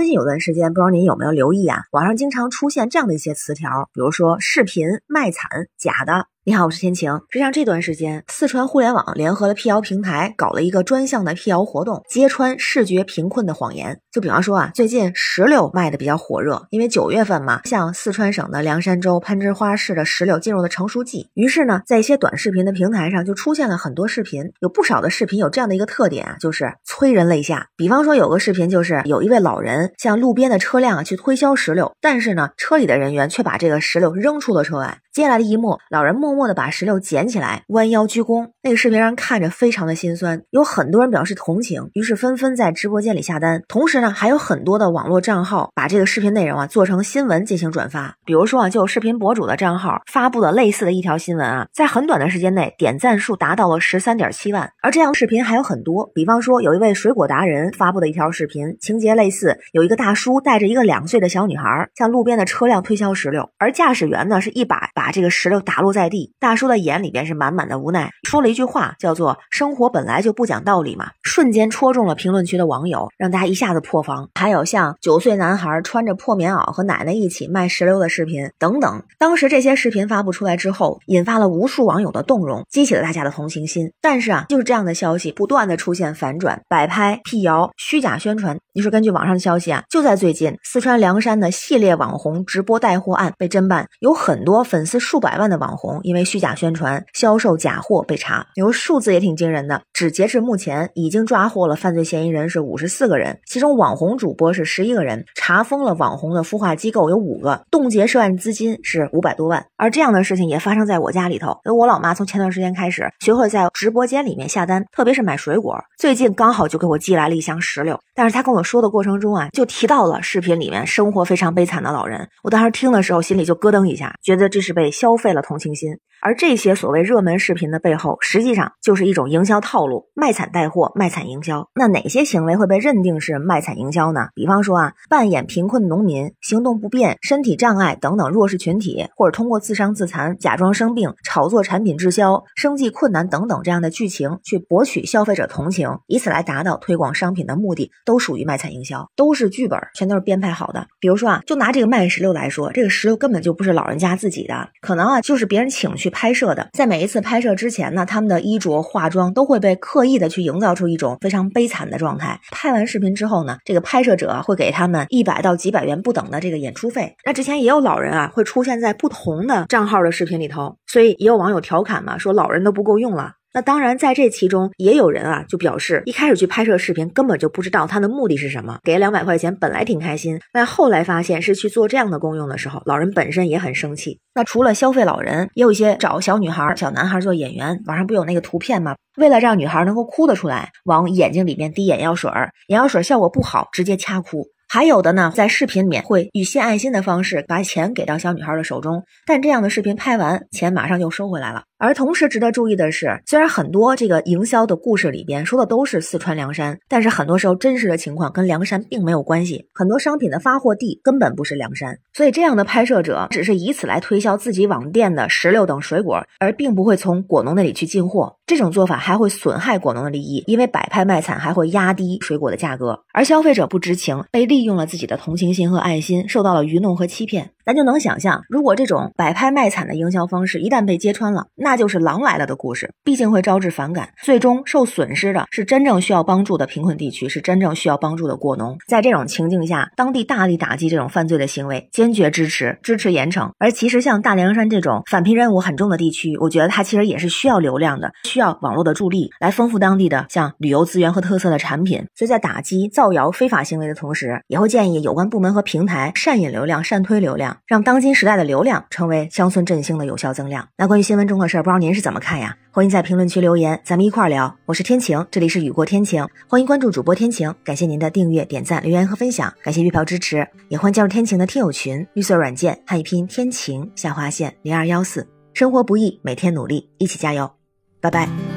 最近有段时间，不知道您有没有留意啊？网上经常出现这样的一些词条，比如说视频卖惨、假的。你好，我是天晴。实际上这段时间，四川互联网联合了辟谣平台，搞了一个专项的辟谣活动，揭穿视觉贫困的谎言。就比方说啊，最近石榴卖的比较火热，因为九月份嘛，像四川省的凉山州攀枝花市的石榴进入了成熟季，于是呢，在一些短视频的平台上就出现了很多视频，有不少的视频有这样的一个特点啊，就是催人泪下。比方说有个视频就是有一位老人向路边的车辆啊去推销石榴，但是呢，车里的人员却把这个石榴扔出了车外。接下来的一幕，老人默默地把石榴捡起来，弯腰鞠躬。那个视频让人看着非常的心酸，有很多人表示同情，于是纷纷在直播间里下单。同时呢，还有很多的网络账号把这个视频内容啊做成新闻进行转发。比如说啊，就有视频博主的账号发布了类似的一条新闻啊，在很短的时间内点赞数达到了十三点七万。而这样的视频还有很多，比方说有一位水果达人发布的一条视频，情节类似，有一个大叔带着一个两岁的小女孩向路边的车辆推销石榴，而驾驶员呢是一把。把这个石榴打落在地，大叔的眼里边是满满的无奈，说了一句话，叫做“生活本来就不讲道理嘛”，瞬间戳中了评论区的网友，让大家一下子破防。还有像九岁男孩穿着破棉袄和奶奶一起卖石榴的视频等等。当时这些视频发布出来之后，引发了无数网友的动容，激起了大家的同情心。但是啊，就是这样的消息不断的出现反转、摆拍、辟谣、虚假宣传。你说根据网上的消息啊，就在最近，四川凉山的系列网红直播带货案被侦办，有很多粉丝。丝数百万的网红因为虚假宣传、销售假货被查，有数字也挺惊人的。只截至目前，已经抓获了犯罪嫌疑人是五十四个人，其中网红主播是十一个人，查封了网红的孵化机构有五个，冻结涉案资金是五百多万。而这样的事情也发生在我家里头。我老妈从前段时间开始学会在直播间里面下单，特别是买水果，最近刚好就给我寄来了一箱石榴。但是她跟我说的过程中啊，就提到了视频里面生活非常悲惨的老人。我当时听的时候心里就咯噔一下，觉得这是被。被消费了同情心。而这些所谓热门视频的背后，实际上就是一种营销套路，卖惨带货，卖惨营销。那哪些行为会被认定是卖惨营销呢？比方说啊，扮演贫困农民、行动不便、身体障碍等等弱势群体，或者通过自伤自残、假装生病、炒作产品滞销、生计困难等等这样的剧情，去博取消费者同情，以此来达到推广商品的目的，都属于卖惨营销，都是剧本，全都是编排好的。比如说啊，就拿这个卖石榴来说，这个石榴根本就不是老人家自己的，可能啊就是别人请去。拍摄的，在每一次拍摄之前呢，他们的衣着、化妆都会被刻意的去营造出一种非常悲惨的状态。拍完视频之后呢，这个拍摄者会给他们一百到几百元不等的这个演出费。那之前也有老人啊，会出现在不同的账号的视频里头，所以也有网友调侃嘛，说老人都不够用了。那当然，在这其中也有人啊，就表示一开始去拍摄视频，根本就不知道他的目的是什么，给两百块钱，本来挺开心，但后来发现是去做这样的功用的时候，老人本身也很生气。那除了消费老人，也有一些找小女孩、小男孩做演员，网上不有那个图片吗？为了让女孩能够哭得出来，往眼睛里面滴眼药水儿，眼药水效果不好，直接掐哭。还有的呢，在视频里面会以献爱心的方式把钱给到小女孩的手中，但这样的视频拍完，钱马上就收回来了。而同时值得注意的是，虽然很多这个营销的故事里边说的都是四川凉山，但是很多时候真实的情况跟凉山并没有关系，很多商品的发货地根本不是凉山，所以这样的拍摄者只是以此来推销自己网店的石榴等水果，而并不会从果农那里去进货。这种做法还会损害果农的利益，因为摆拍卖惨还会压低水果的价格，而消费者不知情，被利用了自己的同情心和爱心，受到了愚弄和欺骗。咱就能想象，如果这种摆拍卖惨的营销方式一旦被揭穿了，那就是狼来了的故事，毕竟会招致反感，最终受损失的是真正需要帮助的贫困地区，是真正需要帮助的果农。在这种情境下，当地大力打击这种犯罪的行为，坚决支持，支持严惩。而其实像大凉山这种返贫任务很重的地区，我觉得它其实也是需要流量的，需要网络的助力来丰富当地的像旅游资源和特色的产品。所以在打击造谣非法行为的同时，也会建议有关部门和平台善引流量、善推流量。让当今时代的流量成为乡村振兴的有效增量。那关于新闻中的事儿，不知道您是怎么看呀？欢迎在评论区留言，咱们一块儿聊。我是天晴，这里是雨过天晴，欢迎关注主播天晴。感谢您的订阅、点赞、留言和分享，感谢月票支持，也欢迎加入天晴的听友群，绿色软件汉语拼天晴下划线零二幺四。生活不易，每天努力，一起加油，拜拜。